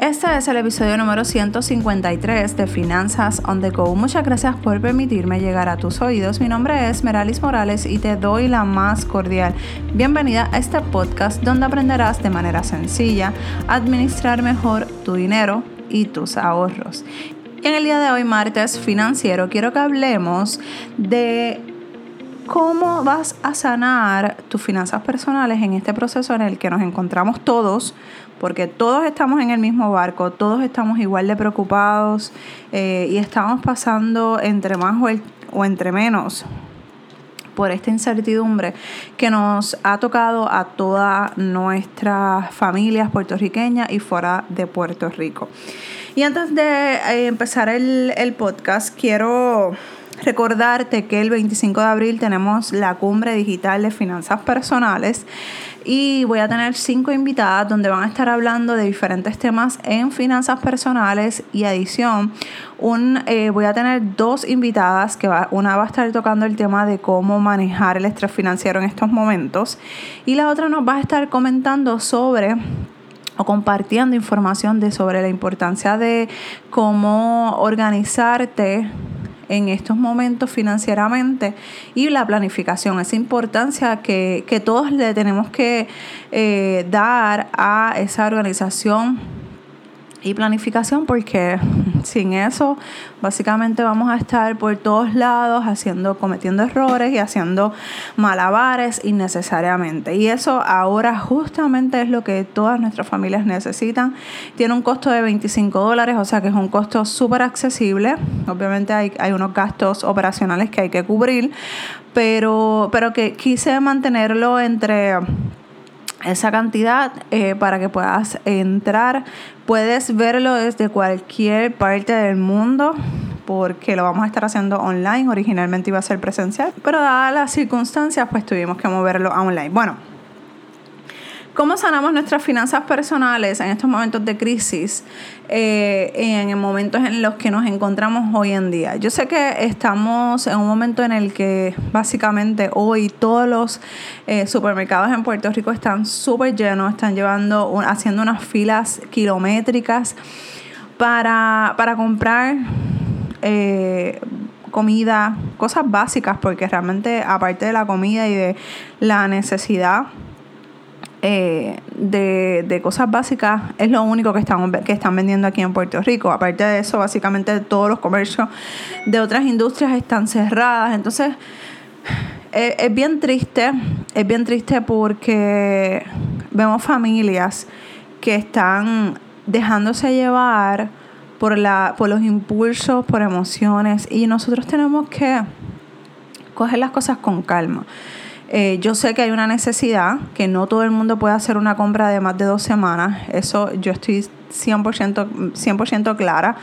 Este es el episodio número 153 de Finanzas on the Go. Muchas gracias por permitirme llegar a tus oídos. Mi nombre es Meralis Morales y te doy la más cordial bienvenida a este podcast donde aprenderás de manera sencilla a administrar mejor tu dinero y tus ahorros. En el día de hoy, martes financiero, quiero que hablemos de cómo vas a sanar tus finanzas personales en este proceso en el que nos encontramos todos porque todos estamos en el mismo barco, todos estamos igual de preocupados eh, y estamos pasando entre más o, entre menos por esta incertidumbre que nos ha tocado a todas nuestras familias puertorriqueñas y fuera de Puerto Rico. Y antes de eh, empezar el, el podcast, quiero recordarte que el 25 de abril tenemos la cumbre digital de finanzas personales y voy a tener cinco invitadas donde van a estar hablando de diferentes temas en finanzas personales y adición. Un, eh, voy a tener dos invitadas que una va a estar tocando el tema de cómo manejar el estrés financiero en estos momentos y la otra nos va a estar comentando sobre o compartiendo información de sobre la importancia de cómo organizarte en estos momentos financieramente y la planificación, esa importancia que, todos le tenemos que eh, dar a esa organización y planificación porque sin eso básicamente vamos a estar por todos lados haciendo cometiendo errores y haciendo malabares innecesariamente. Y eso ahora justamente es lo que todas nuestras familias necesitan. Tiene un costo de 25 dólares o sea que es un costo súper accesible. Obviamente hay, hay unos gastos operacionales que hay que cubrir pero pero que quise mantenerlo entre esa cantidad eh, para que puedas entrar. Puedes verlo desde cualquier parte del mundo porque lo vamos a estar haciendo online. Originalmente iba a ser presencial, pero dadas las circunstancias, pues tuvimos que moverlo a online. Bueno, ¿Cómo sanamos nuestras finanzas personales en estos momentos de crisis, eh, en momentos en los que nos encontramos hoy en día? Yo sé que estamos en un momento en el que básicamente hoy todos los eh, supermercados en Puerto Rico están súper llenos, están llevando, haciendo unas filas kilométricas para, comprar. Eh, comida, cosas básicas, porque realmente aparte de la comida y de la necesidad eh, de, cosas básicas es lo único que están, que están vendiendo aquí en Puerto Rico. Aparte de eso, básicamente todos los comercios de otras industrias están cerradas. Entonces, eh, es bien triste, es bien triste porque vemos familias que están dejándose llevar por, la, por los impulsos, por emociones, y nosotros tenemos que coger las cosas con calma. Eh, yo sé que hay una necesidad, que no todo el mundo puede hacer una compra de más de dos semanas, eso yo estoy 100%, 100 clara,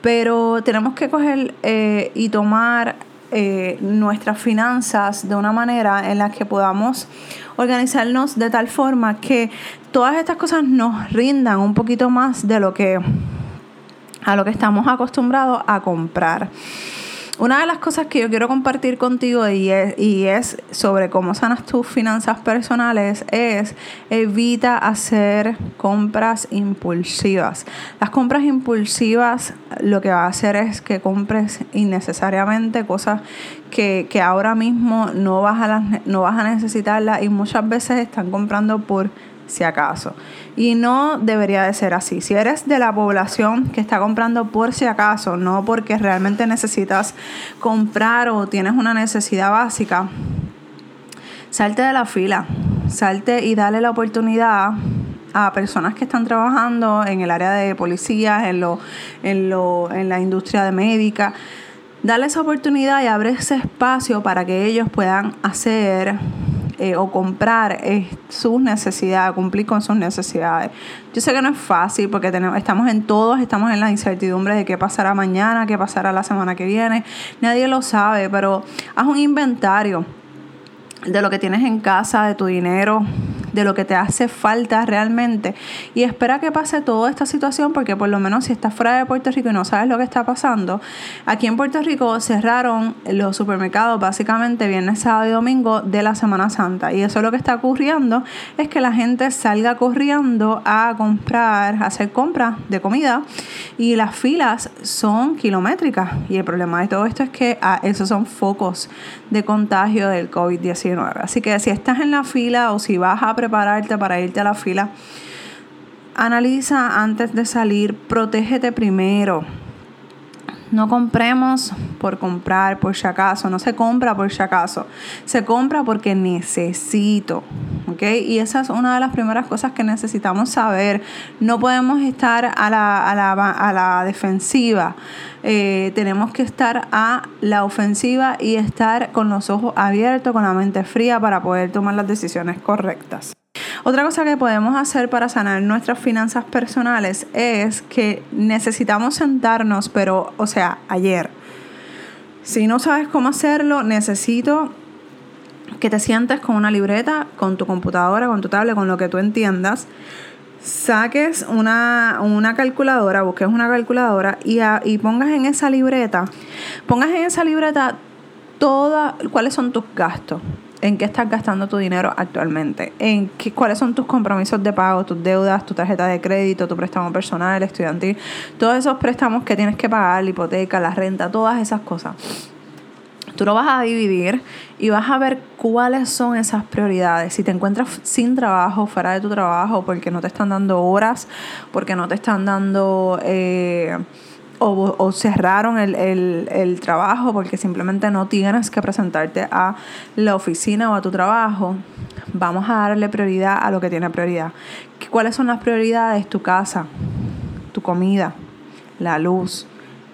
pero tenemos que coger eh, y tomar eh, nuestras finanzas de una manera en la que podamos organizarnos de tal forma que todas estas cosas nos rindan un poquito más de lo que a lo que estamos acostumbrados a comprar. Una de las cosas que yo quiero compartir contigo y es, sobre cómo sanas tus finanzas personales es evita hacer compras impulsivas. Las compras impulsivas lo que va a hacer es que compres innecesariamente cosas que, que ahora mismo no vas, a no vas a necesitarlas y muchas veces están comprando por si acaso. Y no debería de ser así. Si eres de la población que está comprando por si acaso, no porque realmente necesitas comprar o tienes una necesidad básica, salte de la fila, salte y dale la oportunidad a personas que están trabajando en el área de policías, en, lo, en, lo, en la industria de médica. Dale esa oportunidad y abre ese espacio para que ellos puedan hacer eh, o comprar sus necesidades, cumplir con sus necesidades. Yo sé que no es fácil porque tenemos, estamos en todos, estamos en la incertidumbre de qué pasará mañana, qué pasará la semana que viene. Nadie lo sabe, pero haz un inventario de lo que tienes en casa, de tu dinero, de lo que te hace falta realmente. Y espera que pase toda esta situación porque por lo menos si estás fuera de Puerto Rico y no sabes lo que está pasando, aquí en Puerto Rico cerraron los supermercados básicamente viernes, sábado y domingo de la Semana Santa. Y eso es lo que está ocurriendo es que la gente salga corriendo a comprar, a hacer compras de comida y las filas son kilométricas. Y el problema de todo esto es que ah, esos son focos de contagio del COVID-19. Así que si estás en la fila o si vas a prepararte para irte a la fila, analiza antes de salir, protégete primero. No compremos por comprar, por si acaso. No se compra por si acaso. Se compra porque necesito. ¿Ok? Y esa es una de las primeras cosas que necesitamos saber. No podemos estar a la, a la, a la defensiva. Eh, tenemos que estar a la ofensiva y estar con los ojos abiertos, con la mente fría para poder tomar las decisiones correctas. Otra cosa que podemos hacer para sanar nuestras finanzas personales es que necesitamos sentarnos, pero, o sea, ayer. Si no sabes cómo hacerlo, necesito que te sientes con una libreta, con tu computadora, con tu tablet, con lo que tú entiendas. Saques una, calculadora, busques una calculadora y, y pongas en esa libreta, pongas en esa libreta todas cuáles son tus gastos en qué estás gastando tu dinero actualmente, en qué, cuáles son tus compromisos de pago, tus deudas, tu tarjeta de crédito, tu préstamo personal, estudiantil, todos esos préstamos que tienes que pagar, la hipoteca, la renta, todas esas cosas. Tú lo vas a dividir y vas a ver cuáles son esas prioridades. Si te encuentras sin trabajo, fuera de tu trabajo, porque no te están dando horas, porque no te están dando... Eh, o, cerraron el, trabajo porque simplemente no tienes que presentarte a la oficina o a tu trabajo, vamos a darle prioridad a lo que tiene prioridad. ¿Cuáles son las prioridades? Tu casa, tu comida, la luz,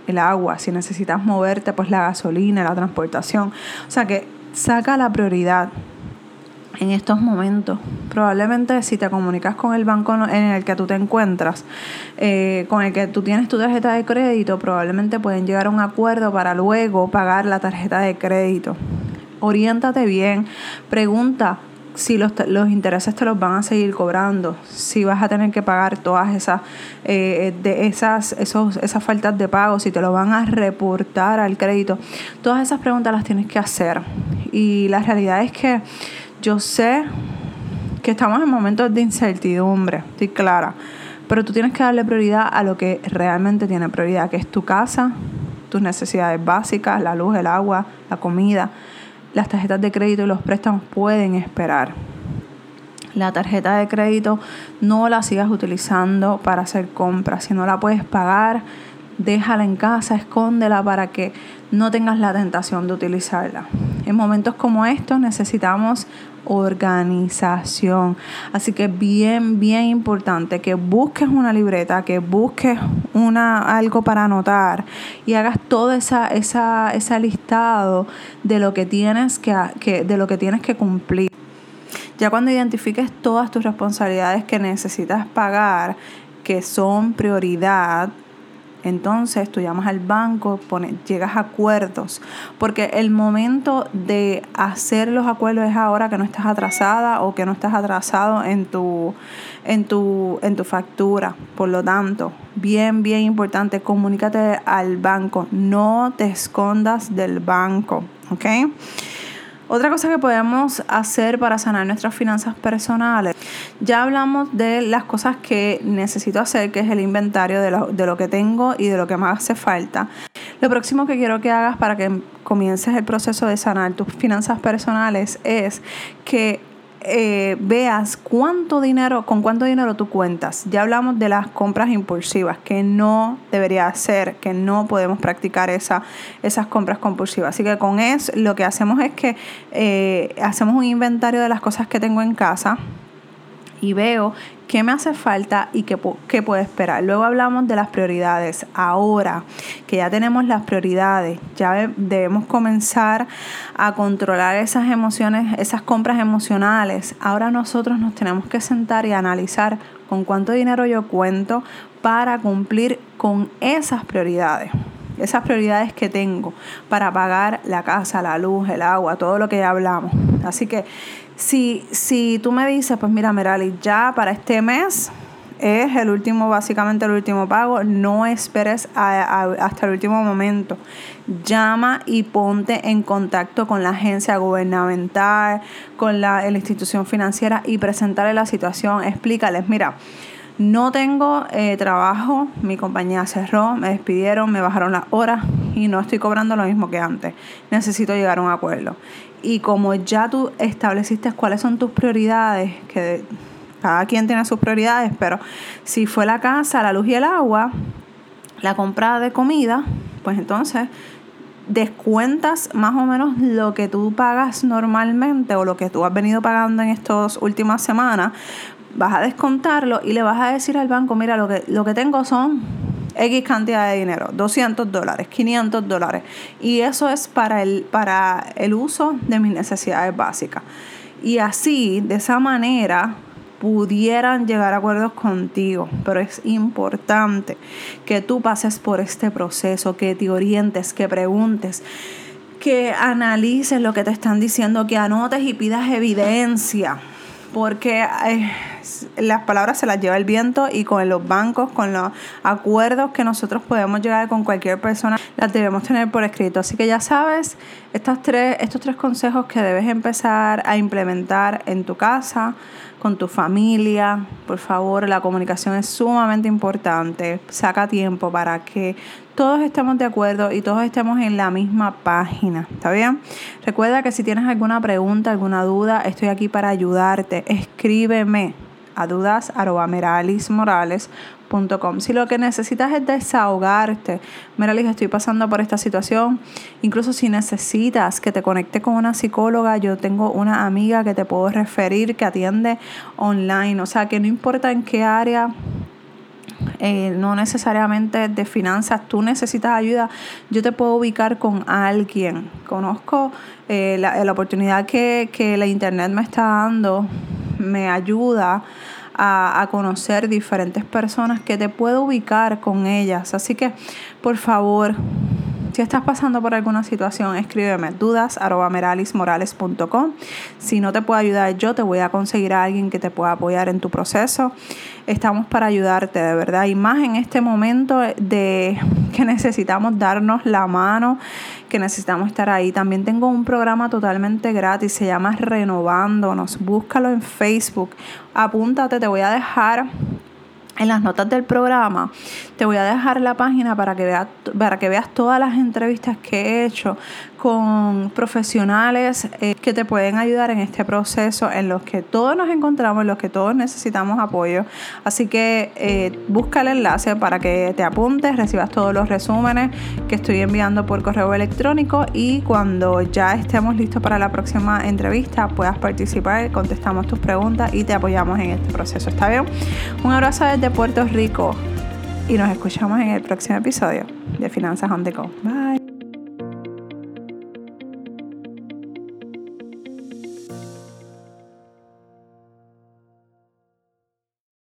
el agua, si necesitas moverte, pues la gasolina, la transportación. O sea que saca la prioridad en estos momentos. Probablemente si te comunicas con el banco en el que tú te encuentras, eh, con el que tú tienes tu tarjeta de crédito, probablemente pueden llegar a un acuerdo para luego pagar la tarjeta de crédito. Oriéntate bien, pregunta si los, intereses te los van a seguir cobrando, si vas a tener que pagar todas esas, eh, de esas, esos, esas faltas de pago, si te lo van a reportar al crédito. Todas esas preguntas las tienes que hacer. Y la realidad es que yo sé que estamos en momentos de incertidumbre, estoy clara, pero tú tienes que darle prioridad a lo que realmente tiene prioridad, que es tu casa, tus necesidades básicas, la luz, el agua, la comida. Las tarjetas de crédito y los préstamos pueden esperar. La tarjeta de crédito no la sigas utilizando para hacer compras. Si no la puedes pagar, déjala en casa, escóndela para que no tengas la tentación de utilizarla. En momentos como estos necesitamos organización. Así que bien, bien importante que busques una libreta, que busques una, algo para anotar y hagas todo esa, esa, ese listado de lo que tienes que, que, de lo que tienes que cumplir. Ya cuando identifiques todas tus responsabilidades que necesitas pagar, que son prioridad, entonces tú llamas al banco, llegas a acuerdos, porque el momento de hacer los acuerdos es ahora que no estás atrasada o que no estás atrasado en tu, en tu, en tu factura. Por lo tanto, bien, bien importante, comunícate al banco, no te escondas del banco, ¿ok? Otra cosa que podemos hacer para sanar nuestras finanzas personales, ya hablamos de las cosas que necesito hacer, que es el inventario de lo, de lo que tengo y de lo que más hace falta. Lo próximo que quiero que hagas para que comiences el proceso de sanar tus finanzas personales es que eh, veas cuánto dinero, con cuánto dinero tú cuentas. Ya hablamos de las compras impulsivas, que no debería hacer, que no podemos practicar esa, esas compras compulsivas. Así que con eso lo que hacemos es que eh, hacemos un inventario de las cosas que tengo en casa y veo qué me hace falta y qué, qué puedo esperar. Luego hablamos de las prioridades. Ahora que ya tenemos las prioridades, ya debemos comenzar a controlar esas emociones, esas compras emocionales. Ahora nosotros nos tenemos que sentar y analizar con cuánto dinero yo cuento para cumplir con esas prioridades. Esas prioridades que tengo para pagar la casa, la luz, el agua, todo lo que ya hablamos. Así que si, si tú me dices, pues mira, Merali, ya para este mes es el último, básicamente el último pago. No esperes hasta el último momento. Llama y ponte en contacto con la agencia gubernamental, con la, institución financiera y presentarle la situación. Explícales, mira, no tengo eh, trabajo, mi compañía cerró, me despidieron, me bajaron las horas y no estoy cobrando lo mismo que antes. Necesito llegar a un acuerdo. Y como ya tú estableciste cuáles son tus prioridades, que cada quien tiene sus prioridades, pero si fue la casa, la luz y el agua, la compra de comida, pues entonces descuentas más o menos lo que tú pagas normalmente o lo que tú has venido pagando en estas últimas semanas, vas a descontarlo y le vas a decir al banco, mira, lo que, lo que tengo son X cantidad de dinero, 200 dólares, 500 dólares. Y eso es para el, para el uso de mis necesidades básicas. Y así, de esa manera, pudieran llegar a acuerdos contigo, pero es importante que tú pases por este proceso, que te orientes, que preguntes, que analices lo que te están diciendo, que anotes y pidas evidencia porque eh, las palabras se las lleva el viento y con los bancos, con los acuerdos que nosotros podemos llegar con cualquier persona, las debemos tener por escrito. Así que ya sabes, estas tres, estos tres consejos que debes empezar a implementar en tu casa, con tu familia. Por favor, la comunicación es sumamente importante. Saca tiempo para que todos estemos de acuerdo y todos estemos en la misma página. ¿Está bien? Recuerda que si tienes alguna pregunta, alguna duda, estoy aquí para ayudarte. Escríbeme a dudas si lo que necesitas es desahogarte, Meralis, estoy pasando por esta situación, incluso si necesitas que te conecte con una psicóloga, yo tengo una amiga que te puedo referir que atiende online, o sea que no importa en qué área eh, no necesariamente de finanzas, tú necesitas ayuda, yo te puedo ubicar con alguien. Conozco eh, la, la, oportunidad que, que la internet me está dando, me ayuda a, conocer diferentes personas que te puedo ubicar con ellas. Así que, por favor, si estás pasando por alguna situación, escríbeme dudas Si no te puedo ayudar yo, te voy a conseguir a alguien que te pueda apoyar en tu proceso. Estamos para ayudarte, de verdad. Y más en este momento de que necesitamos darnos la mano que necesitamos estar ahí. También tengo un programa totalmente gratis, se llama Renovándonos. Búscalo en Facebook. Apúntate, te voy a dejar en las notas del programa te voy a dejar la página para que veas para que veas todas las entrevistas que he hecho con profesionales eh, que te pueden ayudar en este proceso en los que todos nos encontramos, en los que todos necesitamos apoyo. Así que eh, busca el enlace para que te apuntes, recibas todos los resúmenes que estoy enviando por correo electrónico y cuando ya estemos listos para la próxima entrevista puedas participar, contestamos tus preguntas y te apoyamos en este proceso. ¿Está bien? Un abrazo desde Puerto Rico y nos escuchamos en el próximo episodio de Finanzas on the Go. Bye.